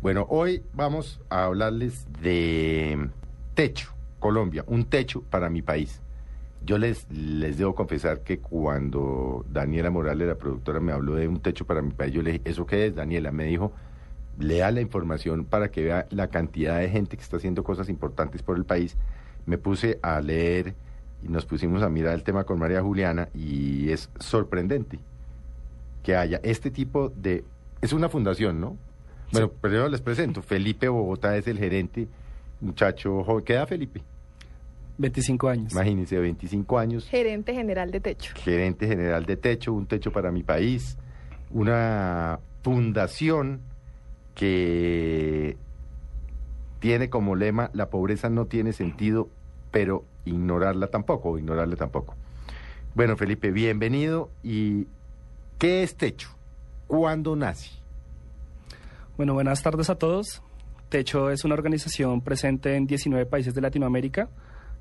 Bueno, hoy vamos a hablarles de techo, Colombia, un techo para mi país. Yo les, les debo confesar que cuando Daniela Morales, la productora, me habló de un techo para mi país, yo le dije, ¿eso qué es, Daniela? Me dijo, lea la información para que vea la cantidad de gente que está haciendo cosas importantes por el país. Me puse a leer y nos pusimos a mirar el tema con María Juliana y es sorprendente que haya este tipo de... Es una fundación, ¿no? Bueno, primero les presento. Felipe Bogotá es el gerente, muchacho joven. ¿Qué edad, Felipe? 25 años. Imagínense, 25 años. Gerente general de Techo. Gerente general de Techo, un techo para mi país. Una fundación que tiene como lema la pobreza no tiene sentido, pero ignorarla tampoco, o ignorarle tampoco. Bueno, Felipe, bienvenido. ¿Y qué es Techo? ¿Cuándo nace? Bueno, buenas tardes a todos. Techo es una organización presente en 19 países de Latinoamérica.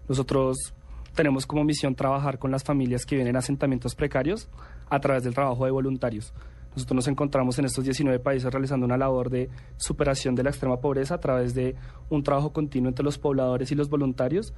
Nosotros tenemos como misión trabajar con las familias que vienen a asentamientos precarios a través del trabajo de voluntarios. Nosotros nos encontramos en estos 19 países realizando una labor de superación de la extrema pobreza a través de un trabajo continuo entre los pobladores y los voluntarios,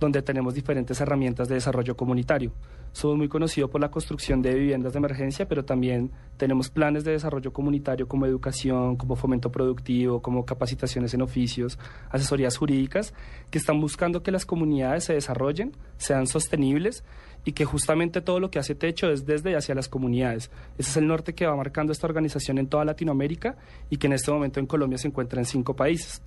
donde tenemos diferentes herramientas de desarrollo comunitario. Somos muy conocidos por la construcción de viviendas de emergencia, pero también tenemos planes de desarrollo comunitario como educación, como fomento productivo, como capacitaciones en oficios, asesorías jurídicas, que están buscando que las comunidades se desarrollen, sean sostenibles y que justamente todo lo que hace Techo es desde y hacia las comunidades. Ese es el norte que va marcando esta organización en toda Latinoamérica y que en este momento en Colombia se encuentra en cinco países.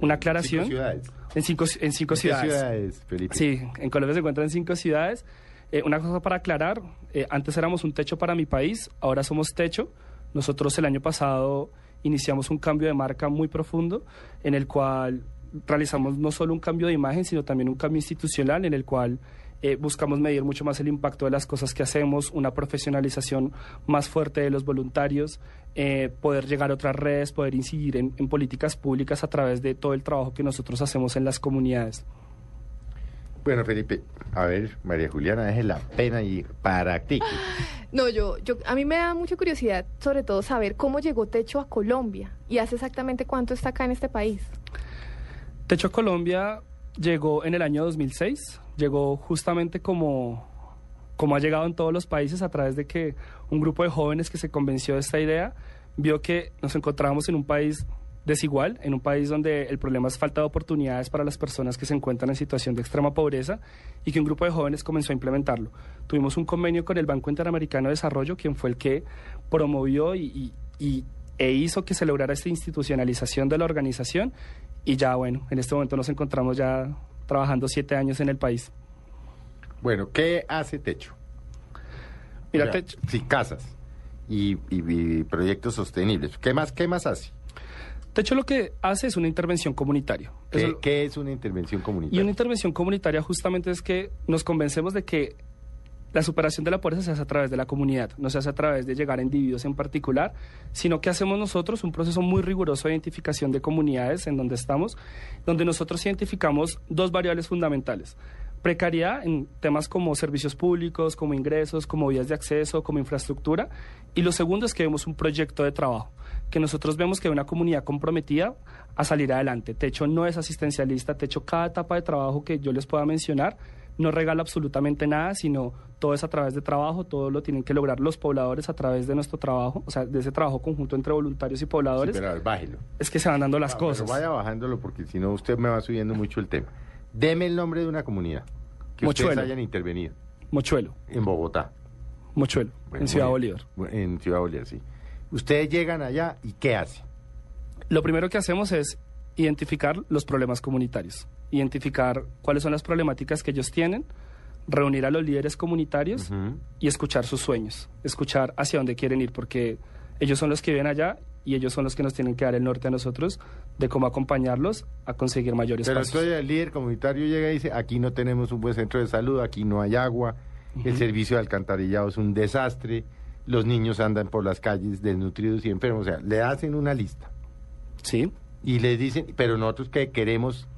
Una aclaración. Cinco ciudades. En cinco, en cinco ¿En ciudades. ciudades, Felipe? Sí, en Colombia se encuentra en cinco ciudades. Eh, una cosa para aclarar, eh, antes éramos un techo para mi país, ahora somos techo. Nosotros el año pasado iniciamos un cambio de marca muy profundo en el cual realizamos no solo un cambio de imagen, sino también un cambio institucional en el cual eh, buscamos medir mucho más el impacto de las cosas que hacemos, una profesionalización más fuerte de los voluntarios, eh, poder llegar a otras redes, poder incidir en, en políticas públicas a través de todo el trabajo que nosotros hacemos en las comunidades. Bueno, Felipe, a ver, María Juliana, deje la pena y practique. No, yo, yo, a mí me da mucha curiosidad, sobre todo, saber cómo llegó Techo a Colombia y hace exactamente cuánto está acá en este país. Techo Colombia llegó en el año 2006, llegó justamente como, como ha llegado en todos los países a través de que un grupo de jóvenes que se convenció de esta idea vio que nos encontrábamos en un país desigual, en un país donde el problema es falta de oportunidades para las personas que se encuentran en situación de extrema pobreza y que un grupo de jóvenes comenzó a implementarlo. Tuvimos un convenio con el Banco Interamericano de Desarrollo, quien fue el que promovió y, y- y- e hizo que se lograra esta institucionalización de la organización y ya bueno, en este momento nos encontramos ya trabajando siete años en el país. Bueno, ¿qué hace Techo? Mira, O sea, Techo- Sí, casas y, y- y proyectos sostenibles. ¿Qué más, qué más hace? Techo lo que hace es una intervención comunitaria. ¿Qué, Eso- qué es una intervención Y comunitaria? una intervención comunitaria justamente es que nos convencemos de que la superación de la pobreza se hace a través de la comunidad, no se hace a través de llegar a individuos en particular, sino que hacemos nosotros un proceso muy riguroso de identificación de comunidades en donde estamos, donde nosotros identificamos dos variables fundamentales. Precariedad en temas como servicios públicos, como ingresos, como vías de acceso, como infraestructura. Y lo segundo es que vemos un proyecto de trabajo, que nosotros vemos que hay una comunidad comprometida a salir adelante. Techo no es asistencialista, Techo cada etapa de trabajo que yo les pueda mencionar no regala absolutamente nada, sino todo es a través de trabajo, todo lo tienen que lograr los pobladores a través de nuestro trabajo, o sea, de ese trabajo conjunto entre voluntarios y Sí, pobladores, pero a ver, bájelo. es que se van dando las Ah, pero cosas. vaya bajándolo porque si no usted me va subiendo mucho el tema. Deme el nombre de una comunidad que ustedes hayan intervenido Mochuelo, en Bogotá. Mochuelo, Bueno, en Ciudad. Bolívar. En Ciudad Bolívar, sí. Ustedes llegan allá y ¿qué hacen? Lo primero que hacemos es identificar los problemas comunitarios, identificar cuáles son las problemáticas que ellos tienen, reunir a los líderes comunitarios y escuchar sus sueños, escuchar hacia dónde quieren ir, porque ellos son los que viven allá y ellos son los que nos tienen que dar el norte a nosotros de cómo acompañarlos a conseguir mayores Pero pasos. entonces el líder comunitario llega y dice, aquí no tenemos un buen centro de salud, aquí no hay agua, el servicio de alcantarillado es un desastre, los niños andan por las calles desnutridos y enfermos. O sea, le hacen una lista Sí, y les dicen, pero nosotros que queremos,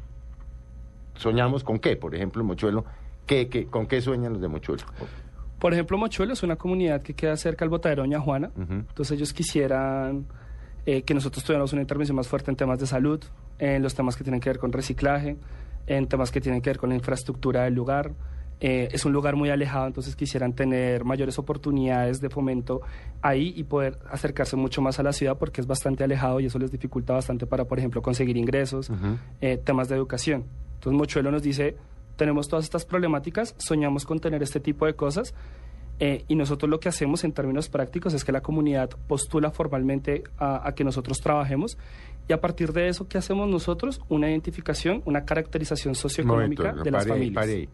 soñamos con qué, por ejemplo, Mochuelo, ¿qué, qué, ¿con qué sueñan los de Mochuelo? Por ejemplo, Mochuelo es una comunidad que queda cerca al botadero Doña Juana. Entonces ellos quisieran eh, que nosotros tuviéramos una intervención más fuerte en temas de salud, en los temas que tienen que ver con reciclaje, en temas que tienen que ver con la infraestructura del lugar. Eh, es un lugar muy alejado, entonces quisieran tener mayores oportunidades de fomento ahí y poder acercarse mucho más a la ciudad porque es bastante alejado y eso les dificulta bastante para, por ejemplo, conseguir ingresos, eh, temas de educación. Entonces Mochuelo nos dice, tenemos todas estas problemáticas, soñamos con tener este tipo de cosas eh, y nosotros lo que hacemos en términos prácticos es que la comunidad postula formalmente a, a que nosotros trabajemos y a partir de eso, ¿qué hacemos nosotros? Una identificación, una caracterización socioeconómica Momento, de las pare familias, pare.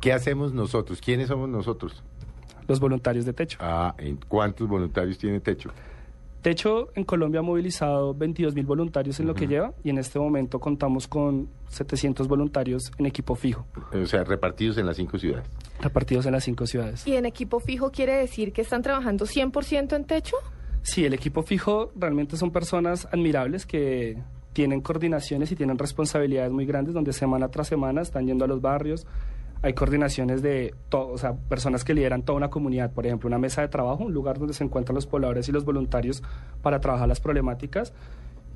¿Qué hacemos nosotros? ¿Quiénes somos nosotros? los voluntarios de techo. Ah, ¿en ¿cuántos voluntarios tiene Techo? Techo en Colombia ha movilizado 22 mil voluntarios en lo que lleva y en este momento contamos con 700 voluntarios en equipo fijo, O sea, repartidos en las cinco ciudades. repartidos en las cinco ciudades. ¿Y en equipo fijo quiere decir que están trabajando 100% en techo? Sí, el equipo fijo realmente son personas admirables que tienen coordinaciones y tienen responsabilidades muy grandes donde semana tras semana están yendo a los barrios. Hay coordinaciones de todo, o personas que lideran toda una comunidad, por ejemplo, una mesa de trabajo, un lugar donde se encuentran los pobladores y los voluntarios para trabajar las problemáticas.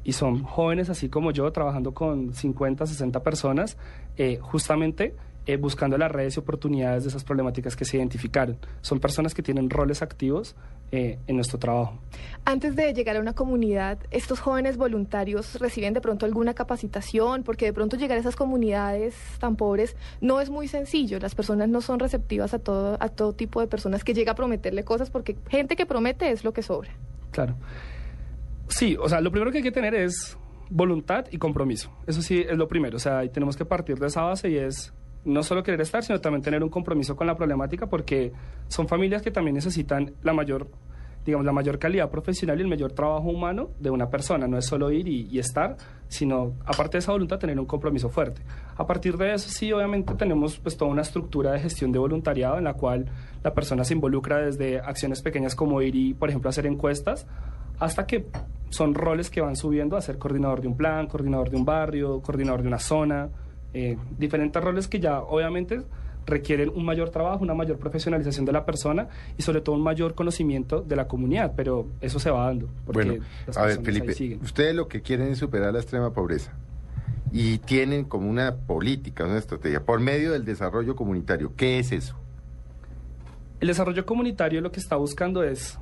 Y son jóvenes así como yo, trabajando con 50, 60 personas, eh, justamente eh, buscando las redes y oportunidades de esas problemáticas que se identificaron. Son personas que tienen roles activos eh, en nuestro trabajo. Antes de llegar a una comunidad, estos jóvenes voluntarios reciben de pronto alguna capacitación, porque de pronto llegar a esas comunidades tan pobres no es muy sencillo. Las personas no son receptivas a todo, a todo tipo de personas que llega a prometerle cosas, porque gente que promete es lo que sobra. Claro. Sí, o sea, lo primero que hay que tener es voluntad y compromiso. Eso sí es lo primero. O sea, tenemos que partir de esa base y es no solo querer estar, sino también tener un compromiso con la problemática porque son familias que también necesitan la mayor, digamos, la mayor calidad profesional y el mayor trabajo humano de una persona. No es solo ir y, estar, sino, aparte de esa voluntad, tener un compromiso fuerte. A partir de eso, sí, obviamente tenemos pues toda una estructura de gestión de voluntariado en la cual la persona se involucra desde acciones pequeñas como ir y, por ejemplo, hacer encuestas, hasta que son roles que van subiendo a ser coordinador de un plan, coordinador de un barrio, coordinador de una zona, eh, diferentes roles que ya obviamente requieren un mayor trabajo, una mayor profesionalización de la persona y sobre todo un mayor conocimiento de la comunidad, pero eso se va dando. Porque Bueno, las a ver, Felipe, ustedes lo que quieren es superar la extrema pobreza y tienen como una política, una estrategia por medio del desarrollo comunitario. ¿Qué es eso? El desarrollo comunitario lo que está buscando es,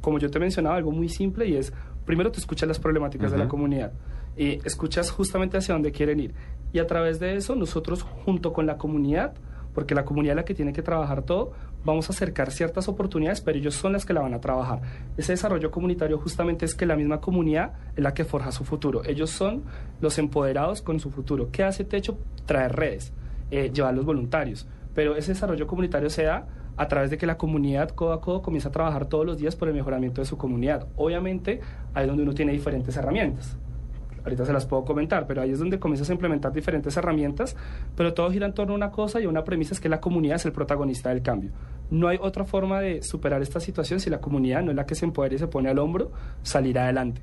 como yo te mencionaba, algo muy simple y es, primero tú escuchas las problemáticas de la comunidad, y escuchas justamente hacia dónde quieren ir. Y a través de eso, nosotros junto con la comunidad, porque la comunidad es la que tiene que trabajar todo, vamos a acercar ciertas oportunidades, pero ellos son las que la van a trabajar. Ese desarrollo comunitario justamente es que la misma comunidad es la que forja su futuro. Ellos son los empoderados con su futuro. ¿Qué hace Techo? Traer redes, eh, llevar los voluntarios. Pero ese desarrollo comunitario se da a través de que la comunidad codo a codo comienza a trabajar todos los días por el mejoramiento de su comunidad. Obviamente, ahí es donde uno tiene diferentes herramientas. Ahorita se las puedo comentar, pero ahí es donde comienzas a implementar diferentes herramientas, pero todo gira en torno a una cosa y una premisa es que la comunidad es el protagonista del cambio. No hay otra forma de superar esta situación si la comunidad no es la que se empodera y se pone al hombro, salir adelante.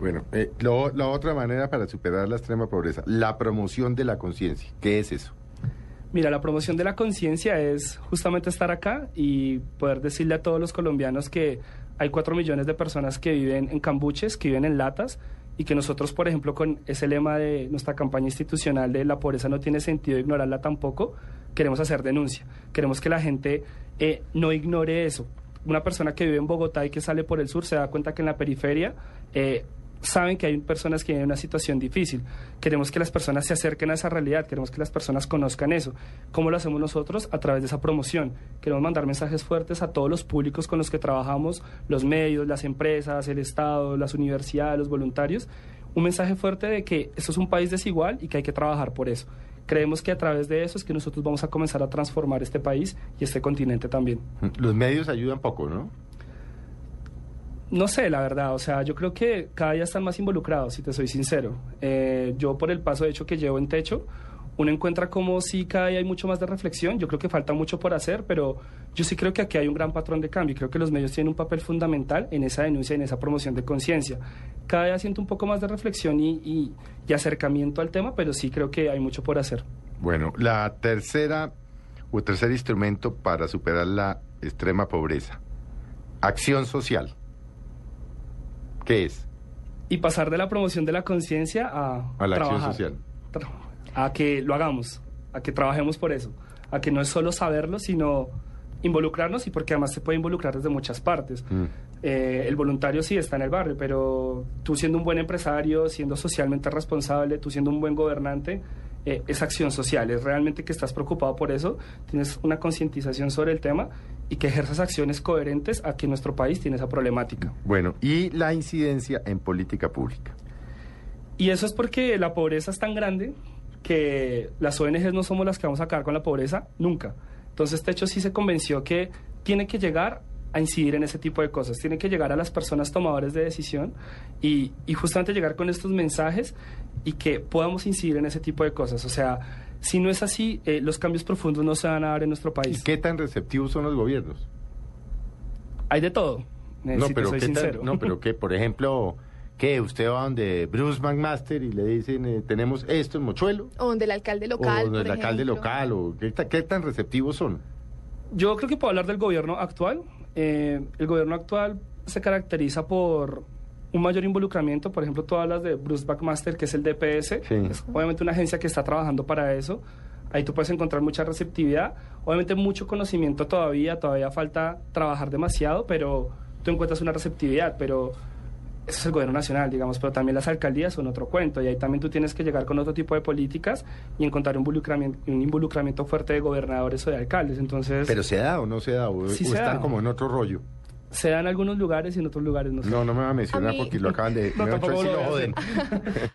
Bueno, eh, lo- la otra manera para superar la extrema pobreza, la promoción de la conciencia. ¿Qué es eso? Mira, la promoción de la conciencia es justamente estar acá y poder decirle a todos los colombianos que hay cuatro millones de personas que viven en cambuches, que viven en latas y que nosotros, por ejemplo, con ese lema de nuestra campaña institucional de la pobreza no tiene sentido ignorarla tampoco, queremos hacer denuncia. Queremos que la gente eh, no ignore eso. Una persona que vive en Bogotá y que sale por el sur se da cuenta que en la periferia eh, saben que hay personas que viven en una situación difícil. Queremos que las personas se acerquen a esa realidad, queremos que las personas conozcan eso. ¿Cómo lo hacemos nosotros? A través de esa promoción. Queremos mandar mensajes fuertes a todos los públicos con los que trabajamos, los medios, las empresas, el Estado, las universidades, los voluntarios. Un mensaje fuerte de que esto es un país desigual y que hay que trabajar por eso. Creemos que a través de eso es que nosotros vamos a comenzar a transformar este país y este continente también. Los medios ayudan poco, ¿no? No sé, la verdad. O sea, yo creo que cada día están más involucrados, si te soy sincero. Eh, yo, por el paso de hecho que llevo en techo, uno encuentra como si cada día hay mucho más de reflexión. Yo creo que falta mucho por hacer, pero yo sí creo que aquí hay un gran patrón de cambio. Creo que los medios tienen un papel fundamental en esa denuncia, en esa promoción de conciencia. Cada día siento un poco más de reflexión y- y acercamiento al tema, pero sí creo que hay mucho por hacer. Bueno, la tercera o tercer instrumento para superar la extrema pobreza. Acción social. ¿Qué es? Y pasar de la promoción de la conciencia a, A la acción trabajar. social. Tra- A que lo hagamos, a que trabajemos por eso. A que no es solo saberlo, sino involucrarnos y porque además se puede involucrar desde muchas partes. Mm. Eh, el voluntario sí está en el barrio, pero tú siendo un buen empresario, siendo socialmente responsable, tú siendo un buen gobernante, eh, es acción social, es realmente que estás preocupado por eso, tienes una concientización sobre el tema y que ejerzas acciones coherentes a que nuestro país tiene esa problemática. Bueno, y la incidencia en política pública. Y eso es porque la pobreza es tan grande que las ONGs no somos las que vamos a acabar con la pobreza nunca. Entonces, Techo sí se convenció que tiene que llegar a incidir en ese tipo de cosas, tiene que llegar a las personas tomadores de decisión y, y justamente llegar con estos mensajes y que podamos incidir en ese tipo de cosas. O sea, si no es así, eh, los cambios profundos no se van a dar en nuestro ¿Y país. qué tan receptivos son los gobiernos? Hay de todo. eh, No, si te pero soy qué tan- sincero. no, pero que, por ejemplo, que usted va donde Bruce McMaster y le dicen, eh, tenemos esto en Mochuelo, O donde el alcalde local. o donde por el alcalde ejemplo. local, o qué, qué tan receptivos son. Yo creo que puedo hablar del gobierno actual. Eh, el gobierno actual se caracteriza por un mayor involucramiento. Por ejemplo, tú hablas de Bruce Backmaster, que es el DPS. Sí. Es obviamente una agencia que está trabajando para eso. Ahí tú puedes encontrar mucha receptividad. Obviamente mucho conocimiento todavía. Todavía falta trabajar demasiado, pero tú encuentras una receptividad. Pero eso es el gobierno nacional, digamos, pero también las alcaldías son otro cuento y ahí también tú tienes que llegar con otro tipo de políticas y encontrar un involucramiento, un involucramiento fuerte de gobernadores o de alcaldes. Entonces, Pero se da o no se da, o, Sí o se están da. como en otro rollo. Se da en algunos lugares y en otros lugares no se da. No, no me va a mencionar A mí- porque lo acaban de... No, sí voy a lo joden.